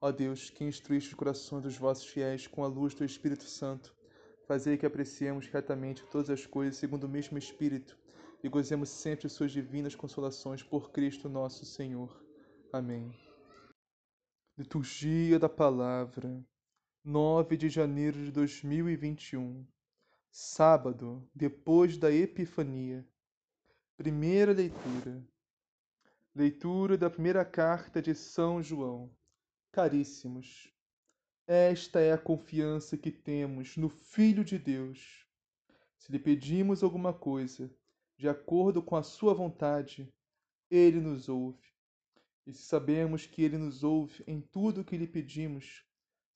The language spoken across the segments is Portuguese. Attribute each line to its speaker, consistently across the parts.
Speaker 1: Ó Deus, que instruíste os corações dos vossos fiéis com a luz do Espírito Santo, fazei que apreciemos retamente todas as coisas segundo o mesmo Espírito e gozemos sempre suas divinas consolações por Cristo nosso Senhor. Amém. Liturgia da Palavra, 9 de janeiro de 2021, sábado, depois da Epifania. Primeira leitura. Leitura da primeira carta de São João. Caríssimos, esta é a confiança que temos no Filho de Deus. Se lhe pedimos alguma coisa, de acordo com a sua vontade, ele nos ouve. E se sabemos que ele nos ouve em tudo o que lhe pedimos,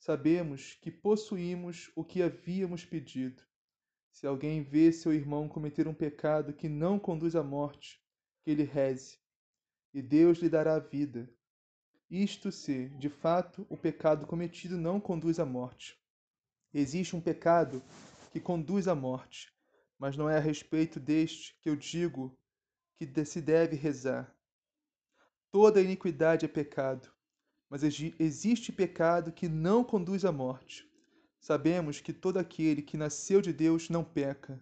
Speaker 1: sabemos que possuímos o que havíamos pedido. Se alguém vê seu irmão cometer um pecado que não conduz à morte, que ele reze, e Deus lhe dará a vida. Isto se, de fato, o pecado cometido não conduz à morte. Existe um pecado que conduz à morte, mas não é a respeito deste que eu digo que se deve rezar. Toda iniquidade é pecado, mas existe pecado que não conduz à morte. Sabemos que todo aquele que nasceu de Deus não peca.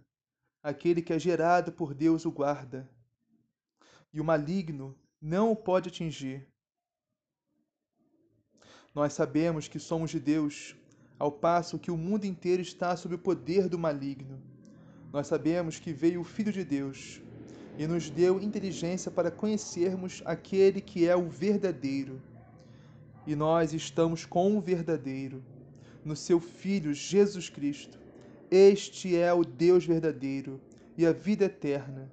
Speaker 1: Aquele que é gerado por Deus o guarda. E o maligno não o pode atingir nós sabemos que somos de Deus, ao passo que o mundo inteiro está sob o poder do maligno. Nós sabemos que veio o Filho de Deus e nos deu inteligência para conhecermos aquele que é o verdadeiro. E nós estamos com o verdadeiro, no seu Filho Jesus Cristo. Este é o Deus verdadeiro e a vida eterna.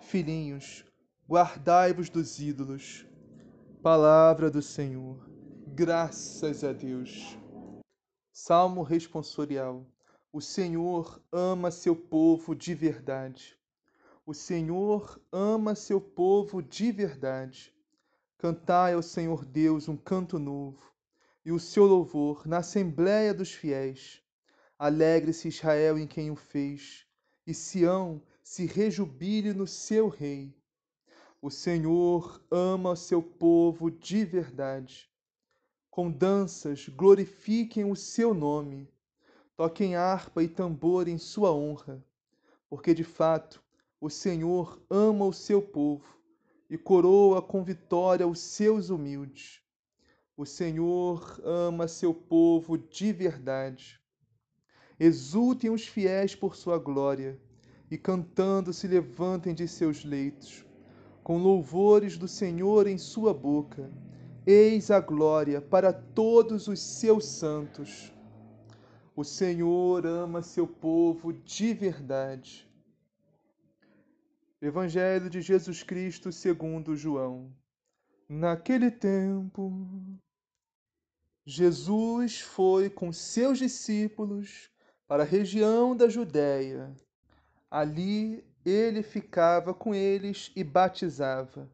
Speaker 1: Filhinhos, guardai-vos dos ídolos. Palavra do Senhor. Graças a Deus. Salmo responsorial. O Senhor ama seu povo de verdade. O Senhor ama seu povo de verdade. Cantai ao Senhor Deus um canto novo, e o seu louvor na assembléia dos fiéis. Alegre-se Israel em quem o fez, e Sião se rejubile no seu rei. O Senhor ama seu povo de verdade com danças glorifiquem o seu nome, toquem harpa e tambor em sua honra, porque de fato o Senhor ama o seu povo e coroa com vitória os seus humildes. O Senhor ama seu povo de verdade. Exultem os fiéis por sua glória e cantando se levantem de seus leitos, com louvores do Senhor em sua boca Eis a glória para todos os seus santos. O Senhor ama seu povo de verdade. Evangelho de Jesus Cristo segundo João. Naquele tempo, Jesus foi com seus discípulos para a região da Judéia. Ali ele ficava com eles e batizava.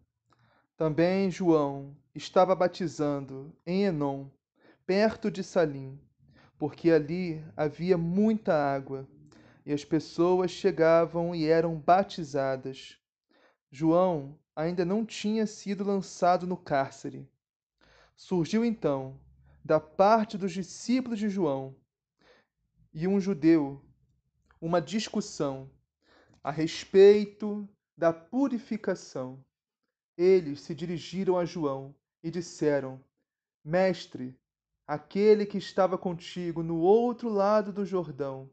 Speaker 1: Também João estava batizando em Enom, perto de Salim, porque ali havia muita água, e as pessoas chegavam e eram batizadas. João ainda não tinha sido lançado no cárcere. Surgiu então, da parte dos discípulos de João e um judeu, uma discussão a respeito da purificação eles se dirigiram a João e disseram: Mestre, aquele que estava contigo no outro lado do Jordão,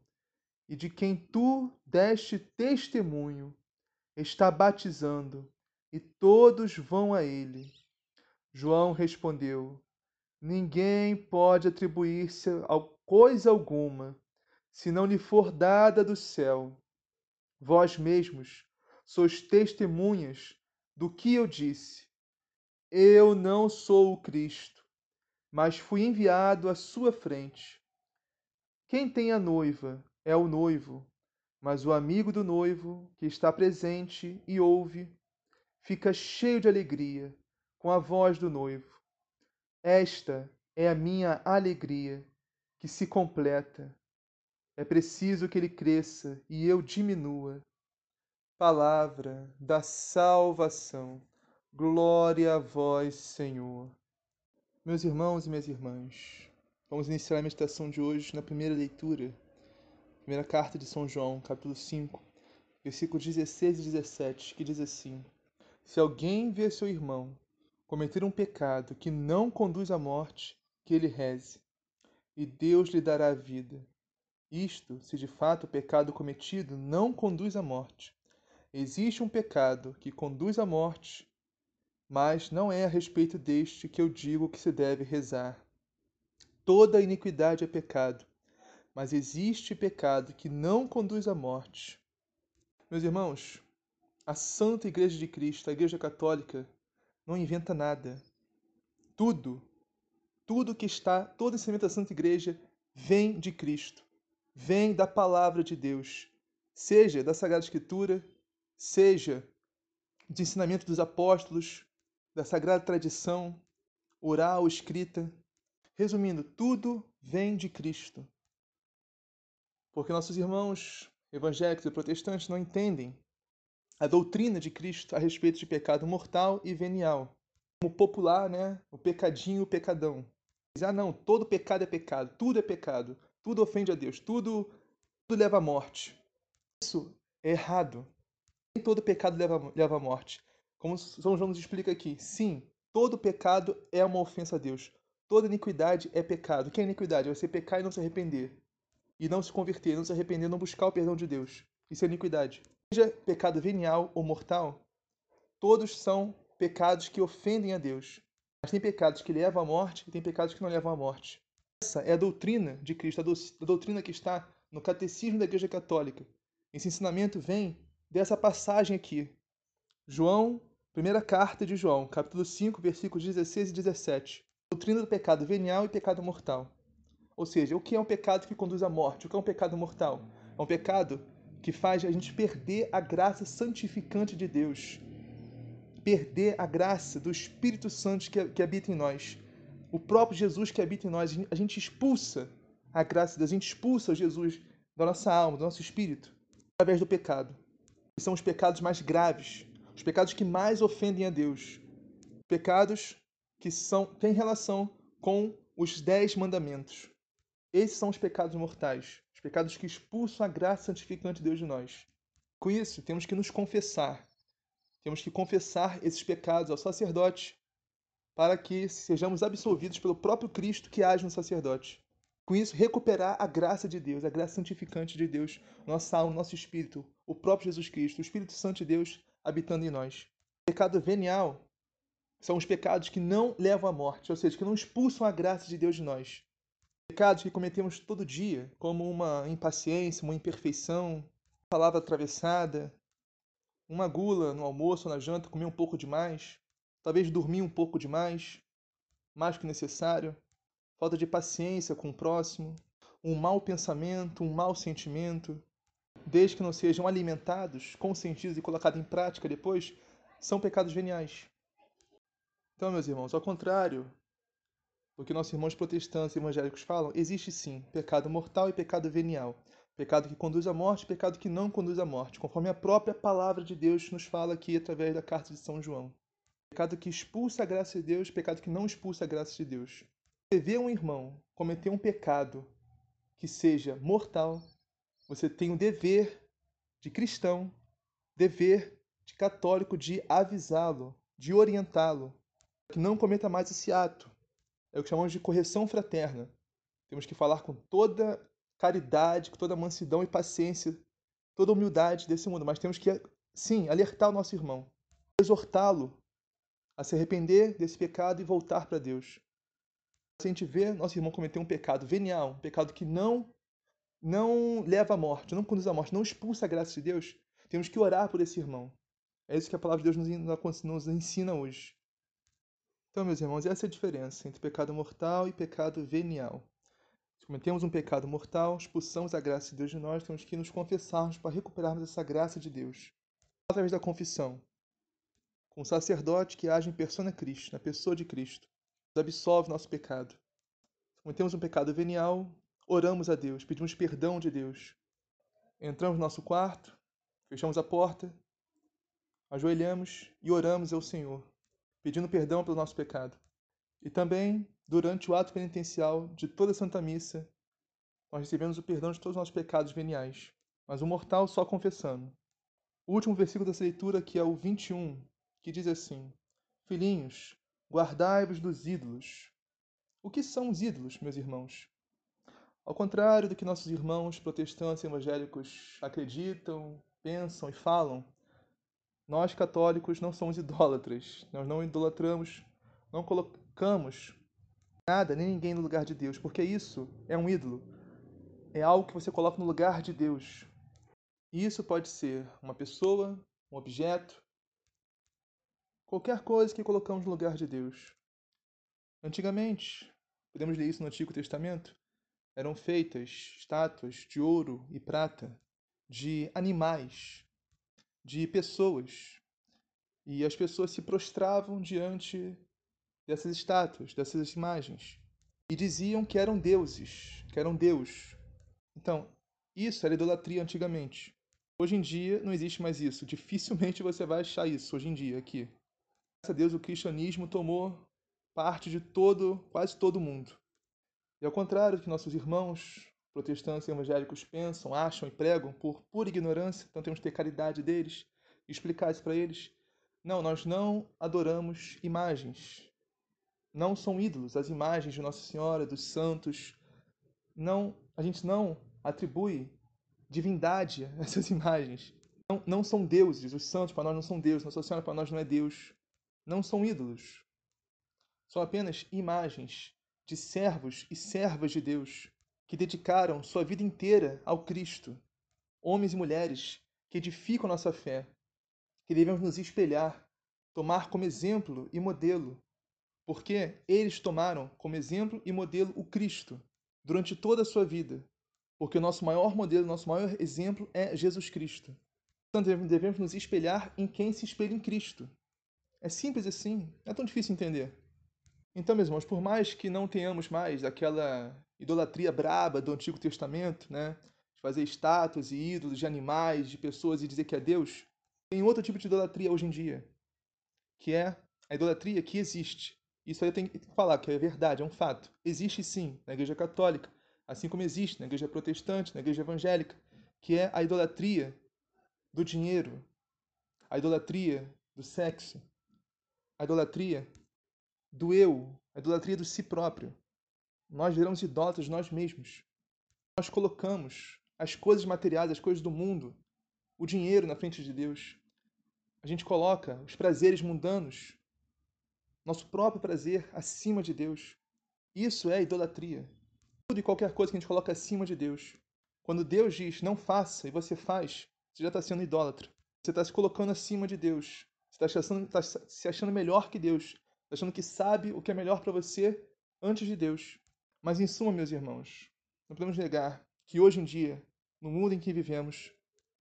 Speaker 1: e de quem tu deste testemunho, está batizando, e todos vão a ele. João respondeu: Ninguém pode atribuir-se a coisa alguma, se não lhe for dada do céu. Vós mesmos sois testemunhas do que eu disse. Eu não sou o Cristo, mas fui enviado à sua frente. Quem tem a noiva é o noivo, mas o amigo do noivo, que está presente e ouve, fica cheio de alegria com a voz do noivo. Esta é a minha alegria, que se completa. É preciso que ele cresça e eu diminua. Palavra da salvação. Glória a vós, Senhor. Meus irmãos e minhas irmãs, vamos iniciar a meditação de hoje na primeira leitura, primeira carta de São João, capítulo 5, versículos 16 e 17, que diz assim: Se alguém vê seu irmão cometer um pecado que não conduz à morte, que ele reze, e Deus lhe dará a vida. Isto, se de fato o pecado cometido não conduz à morte. Existe um pecado que conduz à morte, mas não é a respeito deste que eu digo que se deve rezar. Toda iniquidade é pecado, mas existe pecado que não conduz à morte. Meus irmãos, a Santa Igreja de Cristo, a Igreja Católica, não inventa nada. Tudo, tudo que está, todo ensinamento da Santa Igreja vem de Cristo, vem da palavra de Deus, seja da Sagrada Escritura, seja de ensinamento dos apóstolos, da sagrada tradição, oral, escrita. Resumindo, tudo vem de Cristo. Porque nossos irmãos evangélicos e protestantes não entendem a doutrina de Cristo a respeito de pecado mortal e venial. Como popular, né? O pecadinho, o pecadão. Ah, não, todo pecado é pecado, tudo é pecado, tudo ofende a Deus, tudo, tudo leva à morte. Isso é errado. Nem todo pecado leva, leva à morte. Como São João nos explica aqui, sim, todo pecado é uma ofensa a Deus. Toda iniquidade é pecado. O que é iniquidade? É você pecar e não se arrepender. E não se converter, não se arrepender, não buscar o perdão de Deus. Isso é iniquidade. Seja pecado venial ou mortal, todos são pecados que ofendem a Deus. Mas tem pecados que levam à morte e tem pecados que não levam à morte. Essa é a doutrina de Cristo, a doutrina que está no Catecismo da Igreja Católica. Esse ensinamento vem dessa passagem aqui. João Primeira carta de João, capítulo 5, versículos 16 e 17. Doutrina do pecado venial e pecado mortal. Ou seja, o que é um pecado que conduz à morte? O que é um pecado mortal? É um pecado que faz a gente perder a graça santificante de Deus. Perder a graça do Espírito Santo que, que habita em nós. O próprio Jesus que habita em nós. A gente expulsa a graça de Deus, a gente expulsa Jesus da nossa alma, do nosso espírito, através do pecado. São os pecados mais graves, os pecados que mais ofendem a Deus, pecados que são têm relação com os dez mandamentos. Esses são os pecados mortais, os pecados que expulsam a graça santificante de Deus de nós. Com isso, temos que nos confessar. Temos que confessar esses pecados ao sacerdote para que sejamos absolvidos pelo próprio Cristo que age no sacerdote. Com isso, recuperar a graça de Deus, a graça santificante de Deus, nossa alma, nosso espírito, o próprio Jesus Cristo, o Espírito Santo de Deus habitando em nós. Pecado venial são os pecados que não levam à morte, ou seja, que não expulsam a graça de Deus de nós. Pecados que cometemos todo dia, como uma impaciência, uma imperfeição, uma palavra atravessada, uma gula no almoço ou na janta, comer um pouco demais, talvez dormir um pouco demais, mais que necessário, falta de paciência com o próximo, um mau pensamento, um mau sentimento, desde que não sejam alimentados, consentidos e colocados em prática depois, são pecados veniais. Então, meus irmãos, ao contrário do que nossos irmãos protestantes e evangélicos falam, existe sim pecado mortal e pecado venial. Pecado que conduz à morte pecado que não conduz à morte, conforme a própria palavra de Deus nos fala aqui através da carta de São João. Pecado que expulsa a graça de Deus, pecado que não expulsa a graça de Deus. Você vê um irmão cometer um pecado que seja mortal, você tem o dever de cristão, dever de católico de avisá-lo, de orientá-lo, que não cometa mais esse ato. é o que chamamos de correção fraterna. Temos que falar com toda caridade, com toda mansidão e paciência, toda humildade desse mundo, mas temos que, sim, alertar o nosso irmão, exortá-lo a se arrepender desse pecado e voltar para Deus. Se a gente vê nosso irmão cometer um pecado venial, um pecado que não não leva à morte, não conduz à morte, não expulsa a graça de Deus, temos que orar por esse irmão. É isso que a palavra de Deus nos, ensina hoje. Então, meus irmãos, essa é a diferença entre pecado mortal e pecado venial. Se cometemos um pecado mortal, expulsamos a graça de Deus de nós, temos que nos confessarmos para recuperarmos essa graça de Deus. Através da confissão, com o sacerdote que age em persona Cristo, na pessoa de Cristo, nos absolve nosso pecado. Se cometemos um pecado venial, oramos a Deus, pedimos perdão de Deus. Entramos no nosso quarto, fechamos a porta, ajoelhamos e oramos ao Senhor pedindo perdão pelo nosso pecado. E também, durante o ato penitencial de toda a Santa Missa, nós recebemos o perdão de todos os nossos pecados veniais, mas o mortal só confessando. O último versículo dessa leitura, que é o 21, que diz assim: Filhinhos, guardai-vos dos ídolos. O que são os ídolos, meus irmãos? Ao contrário do que nossos irmãos protestantes e evangélicos acreditam, pensam e falam, nós católicos não somos idólatras, nós não idolatramos, não colocamos nada nem ninguém no lugar de Deus, porque isso é um ídolo. É algo que você coloca no lugar de Deus. E isso pode ser uma pessoa, um objeto, qualquer coisa que colocamos no lugar de Deus. Antigamente, podemos ler isso no Antigo Testamento, eram feitas estátuas de ouro e prata de animais de pessoas. E as pessoas se prostravam diante dessas estátuas, dessas imagens. E diziam que eram deuses, que eram Deus. Então, isso era idolatria antigamente. Hoje em dia não existe mais isso. Dificilmente você vai achar isso hoje em dia aqui. Graças a Deus o cristianismo tomou parte de todo, quase todo mundo. E ao contrário do que nossos irmãos protestantes e evangélicos pensam, acham e pregam por pura ignorância, então temos que ter caridade deles e explicar isso para eles. Não, nós não adoramos imagens. Não são ídolos as imagens de Nossa Senhora, dos santos. Não, a gente não atribui divindade a essas imagens. Não, não são deuses. Os santos para nós não são deuses. Nossa Senhora para nós não é Deus. Não são ídolos. São apenas imagens de servos e servas de Deus que dedicaram sua vida inteira ao Cristo, homens e mulheres que edificam nossa fé, que devemos nos espelhar, tomar como exemplo e modelo, porque eles tomaram como exemplo e modelo o Cristo durante toda a sua vida, porque o nosso maior modelo, nosso maior exemplo é Jesus Cristo. Portanto, devemos nos espelhar em quem se espelha em Cristo. É simples assim, não é tão difícil entender. Então, meus irmãos, por mais que não tenhamos mais aquela idolatria braba do Antigo Testamento, né? De fazer estátuas e ídolos de animais, de pessoas e dizer que é Deus. Tem outro tipo de idolatria hoje em dia, que é a idolatria que existe. Isso aí eu tenho que falar, que é verdade, é um fato. Existe sim na Igreja Católica, assim como existe na Igreja Protestante, na Igreja Evangélica, que é a idolatria do dinheiro, a idolatria do sexo, a idolatria do eu, a idolatria do si próprio. Nós viramos idólatras nós mesmos. Nós colocamos as coisas materiais, as coisas do mundo, o dinheiro na frente de Deus. A gente coloca os prazeres mundanos, nosso próprio prazer acima de Deus. Isso é idolatria. Tudo e qualquer coisa que a gente coloca acima de Deus. Quando Deus diz não faça e você faz, você já está sendo idólatra. Você está se colocando acima de Deus. Você está tá se achando melhor que Deus. Achando que sabe o que é melhor para você antes de Deus. Mas, em suma, meus irmãos, não podemos negar que hoje em dia, no mundo em que vivemos,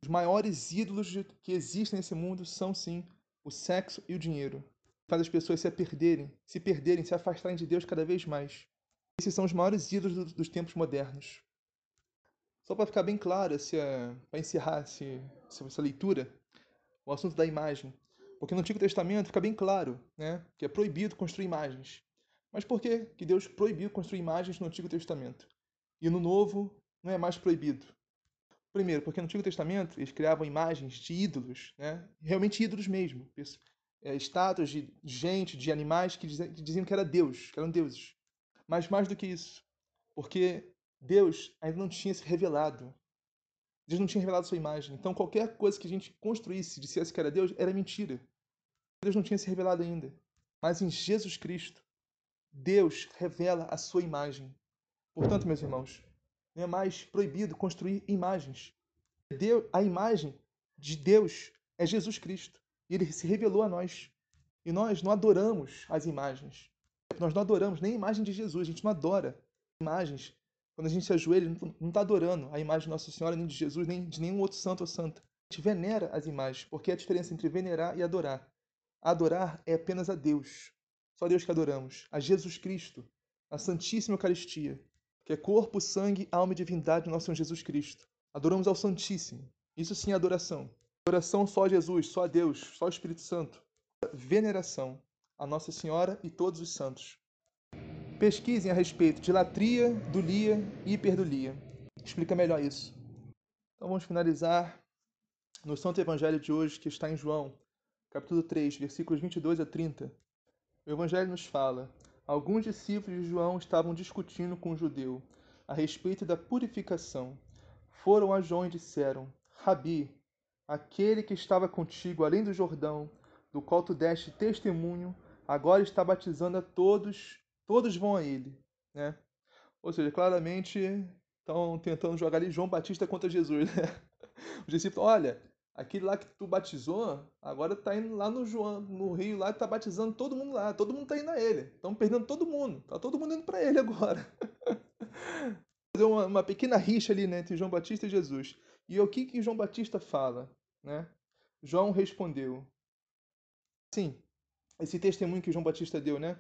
Speaker 1: os maiores ídolos que existem nesse mundo são, sim, o sexo e o dinheiro. Faz as pessoas se perderem, se perderem, se afastarem de Deus cada vez mais. Esses são os maiores ídolos dos tempos modernos. Só para ficar bem claro, para encerrar essa leitura, o assunto da imagem. Porque no Antigo Testamento fica bem claro né, que é proibido construir imagens. Mas por que, que Deus proibiu construir imagens no Antigo Testamento? E no Novo não é mais proibido? Primeiro, porque no Antigo Testamento eles criavam imagens de ídolos, né? realmente ídolos mesmo. É, estátuas de gente, de animais que diziam que era Deus, que eram deuses. Mas mais do que isso, porque Deus ainda não tinha se revelado. Deus não tinha revelado sua imagem. Então qualquer coisa que a gente construísse, dissesse que era Deus, era mentira. Deus não tinha se revelado ainda. Mas em Jesus Cristo, Deus revela a sua imagem. Portanto, meus irmãos, não é mais proibido construir imagens. A imagem de Deus é Jesus Cristo. E ele se revelou a nós. E nós não adoramos as imagens. Nós não adoramos nem a imagem de Jesus, a gente não adora imagens. Quando a gente se ajoelha, não está adorando a imagem de Nossa Senhora, nem de Jesus, nem de nenhum outro santo ou santa. A gente venera as imagens, porque é a diferença entre venerar e adorar. Adorar é apenas a Deus. Só Deus que adoramos. A Jesus Cristo, a Santíssima Eucaristia, que é corpo, sangue, alma e divindade do nosso Senhor Jesus Cristo. Adoramos ao Santíssimo. Isso sim é adoração. Adoração só a Jesus, só a Deus, só ao Espírito Santo. Veneração a Nossa Senhora e todos os santos. Pesquisem a respeito de latria, dulia e hiperdulia. Explica melhor isso. Então vamos finalizar no Santo Evangelho de hoje, que está em João, capítulo 3, versículos 22 a 30. O Evangelho nos fala: Alguns discípulos de João estavam discutindo com o judeu a respeito da purificação. Foram a João e disseram: Rabi, aquele que estava contigo além do Jordão, do qual tu deste testemunho, agora está batizando a todos, todos vão a ele, né? Ou seja, claramente estão tentando jogar ali João Batista contra Jesus, né? Os discípulos, olha, aquele lá que tu batizou, agora tá indo lá no João, no rio lá, tá batizando todo mundo lá, todo mundo tá indo a ele. Estão perdendo todo mundo, tá todo mundo indo para ele agora. Fazer uma, uma, pequena rixa ali, né, entre João Batista e Jesus. E o que que João Batista fala, né? João respondeu: Sim, esse testemunho que João Batista deu, né?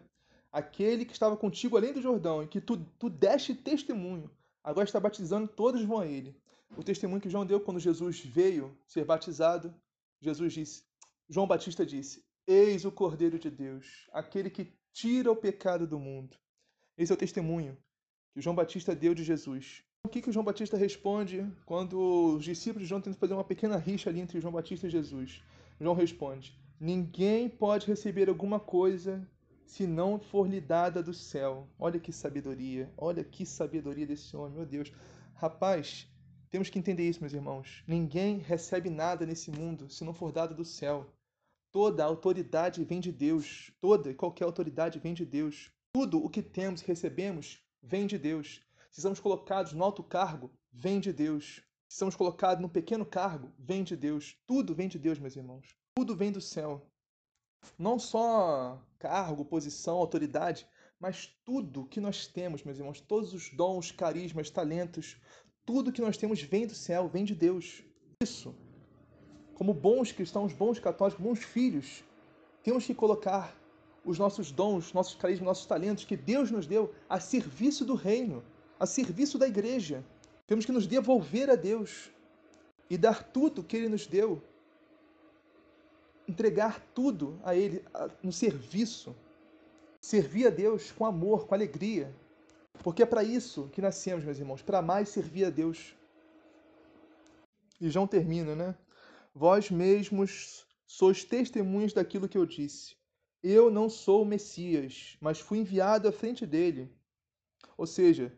Speaker 1: Aquele que estava contigo além do Jordão e que tu, tu deste testemunho, agora está batizando, todos vão a ele o testemunho que João deu quando Jesus veio ser batizado. Jesus disse, João Batista disse: Eis o Cordeiro de Deus, aquele que tira o pecado do mundo. Esse é o testemunho que João Batista deu de Jesus. O que, que João Batista responde quando os discípulos de João tentam fazer uma pequena rixa ali entre João Batista e Jesus? João responde: Ninguém pode receber alguma coisa se não for lhe dada do céu. Olha que sabedoria, olha que sabedoria desse homem, meu Deus. Rapaz, temos que entender isso, meus irmãos. Ninguém recebe nada nesse mundo se não for dado do céu. Toda a autoridade vem de Deus. Toda e qualquer autoridade vem de Deus. Tudo o que temos e recebemos vem de Deus. Se somos colocados no alto cargo, vem de Deus. Se somos colocados no pequeno cargo, vem de Deus. Tudo vem de Deus, meus irmãos. Tudo vem do céu. Não só cargo, posição, autoridade, mas tudo que nós temos, meus irmãos, todos os dons, carismas, talentos, tudo que nós temos vem do céu, vem de Deus. Isso, como bons cristãos, bons católicos, bons filhos, temos que colocar os nossos dons, nossos carismas, nossos talentos que Deus nos deu a serviço do reino, a serviço da igreja. Temos que nos devolver a Deus e dar tudo que Ele nos deu, entregar tudo a Ele no serviço, servir a Deus com amor, com alegria, porque é para isso que nascemos, meus irmãos, para mais servir a Deus. E João termina, né? Vós mesmos sois testemunhas daquilo que eu disse. Eu não sou o Messias, mas fui enviado à frente dele. Ou seja,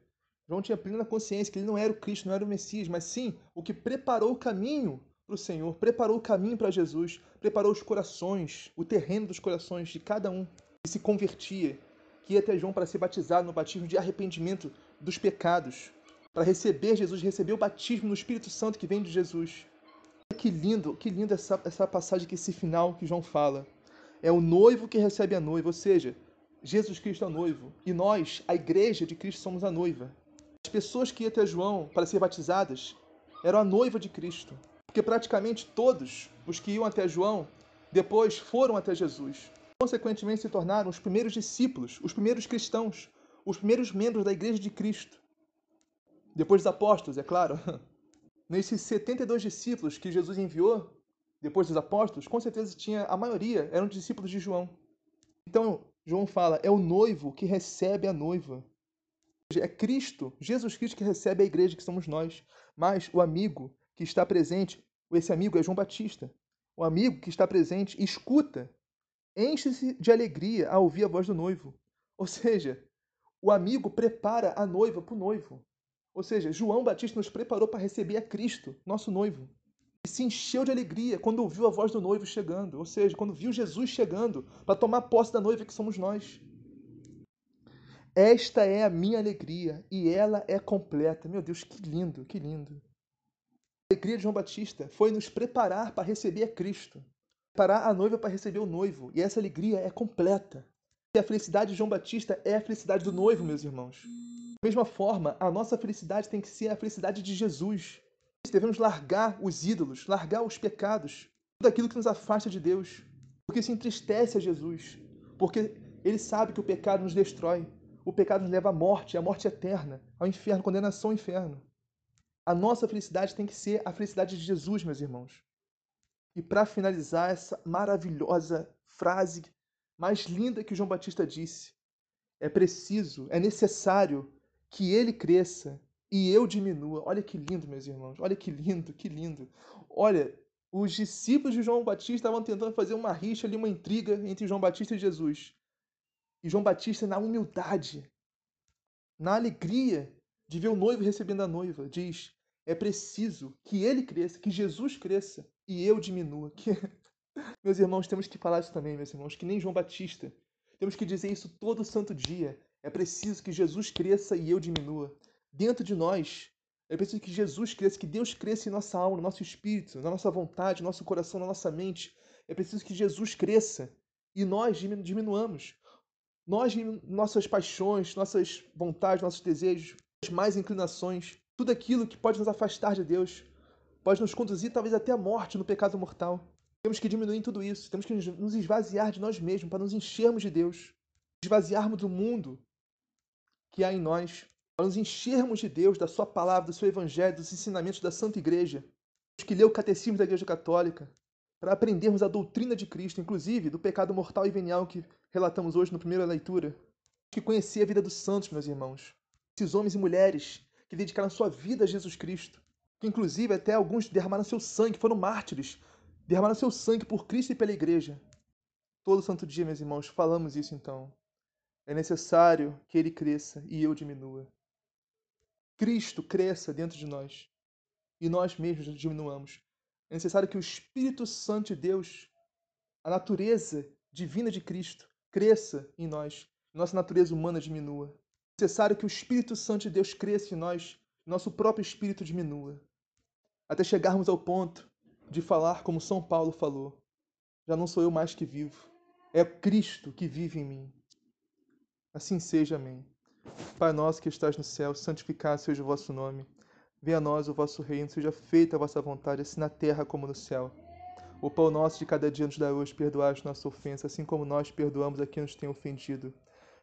Speaker 1: João tinha plena consciência que ele não era o Cristo, não era o Messias, mas sim o que preparou o caminho para o Senhor, preparou o caminho para Jesus, preparou os corações, o terreno dos corações de cada um que se convertia, que ia até João para ser batizado no batismo de arrependimento dos pecados, para receber Jesus, receber o batismo no Espírito Santo que vem de Jesus. Que lindo, que lindo essa, essa passagem, que esse final que João fala. É o noivo que recebe a noiva, ou seja, Jesus Cristo é o noivo, e nós, a igreja de Cristo, somos a noiva. As pessoas que iam até João para ser batizadas eram a noiva de Cristo, porque praticamente todos os que iam até João depois foram até Jesus consequentemente se tornaram os primeiros discípulos, os primeiros cristãos, os primeiros membros da Igreja de Cristo. Depois dos apóstolos, é claro. Nesses 72 discípulos que Jesus enviou, depois dos apóstolos, com certeza tinha a maioria eram discípulos de João. Então, João fala, é o noivo que recebe a noiva. É Cristo, Jesus Cristo que recebe a igreja que somos nós. Mas o amigo que está presente, esse amigo é João Batista. O amigo que está presente escuta enche-se de alegria ao ouvir a voz do noivo. Ou seja, o amigo prepara a noiva para o noivo. Ou seja, João Batista nos preparou para receber a Cristo, nosso noivo. E se encheu de alegria quando ouviu a voz do noivo chegando, ou seja, quando viu Jesus chegando para tomar posse da noiva que somos nós. Esta é a minha alegria e ela é completa. Meu Deus, que lindo, que lindo. A alegria de João Batista foi nos preparar para receber a Cristo, preparar a noiva para receber o noivo, e essa alegria é completa. E a felicidade de João Batista é a felicidade do noivo, meus irmãos. Da mesma forma, a nossa felicidade tem que ser a felicidade de Jesus. Devemos largar os ídolos, largar os pecados, tudo aquilo que nos afasta de Deus, porque isso entristece a Jesus, porque ele sabe que o pecado nos destrói, o pecado nos leva à morte, à morte eterna, ao inferno, condenação ao inferno. A nossa felicidade tem que ser a felicidade de Jesus, meus irmãos. E para finalizar essa maravilhosa frase mais linda que João Batista disse, é preciso, é necessário que ele cresça e eu diminua. Olha que lindo, meus irmãos. Olha que lindo, que lindo. Olha, os discípulos de João Batista estavam tentando fazer uma rixa ali, uma intriga entre João Batista e Jesus. E João Batista, na humildade, na alegria de ver o noivo recebendo a noiva, diz: é preciso que ele cresça, que Jesus cresça e eu diminua. Que... meus irmãos, temos que falar isso também, meus irmãos, que nem João Batista. Temos que dizer isso todo santo dia. É preciso que Jesus cresça e eu diminua. Dentro de nós, é preciso que Jesus cresça, que Deus cresça em nossa alma, no nosso espírito, na nossa vontade, no nosso coração, na nossa mente. É preciso que Jesus cresça e nós diminuamos. Nós, nossas paixões, nossas vontades, nossos desejos, mais inclinações, tudo aquilo que pode nos afastar de Deus, pode nos conduzir talvez até a morte no pecado mortal. Temos que diminuir tudo isso, temos que nos esvaziar de nós mesmos para nos enchermos de Deus, esvaziarmos do mundo que há em nós, para nos enchermos de Deus, da Sua palavra, do seu Evangelho, dos ensinamentos da Santa Igreja. Temos que ler o Catecismo da Igreja Católica, para aprendermos a doutrina de Cristo, inclusive do pecado mortal e venial que relatamos hoje na primeira leitura. Que conhecer a vida dos santos, meus irmãos. Esses homens e mulheres que dedicaram sua vida a Jesus Cristo. Que inclusive até alguns derramaram seu sangue, foram mártires. Derramaram seu sangue por Cristo e pela igreja. Todo santo dia, meus irmãos, falamos isso então. É necessário que ele cresça e eu diminua. Cristo cresça dentro de nós e nós mesmos diminuamos. É necessário que o Espírito Santo de Deus, a natureza divina de Cristo, cresça em nós, nossa natureza humana diminua. Necessário que o Espírito Santo de Deus cresça em nós, nosso próprio espírito diminua. Até chegarmos ao ponto de falar como São Paulo falou: Já não sou eu mais que vivo, é Cristo que vive em mim. Assim seja, amém. Pai nosso que estás no céu, santificado seja o vosso nome. Venha a nós o vosso reino, seja feita a vossa vontade, assim na terra como no céu. O pão nosso de cada dia nos dá hoje, perdoai as nossas ofensas, assim como nós perdoamos a quem nos tem ofendido.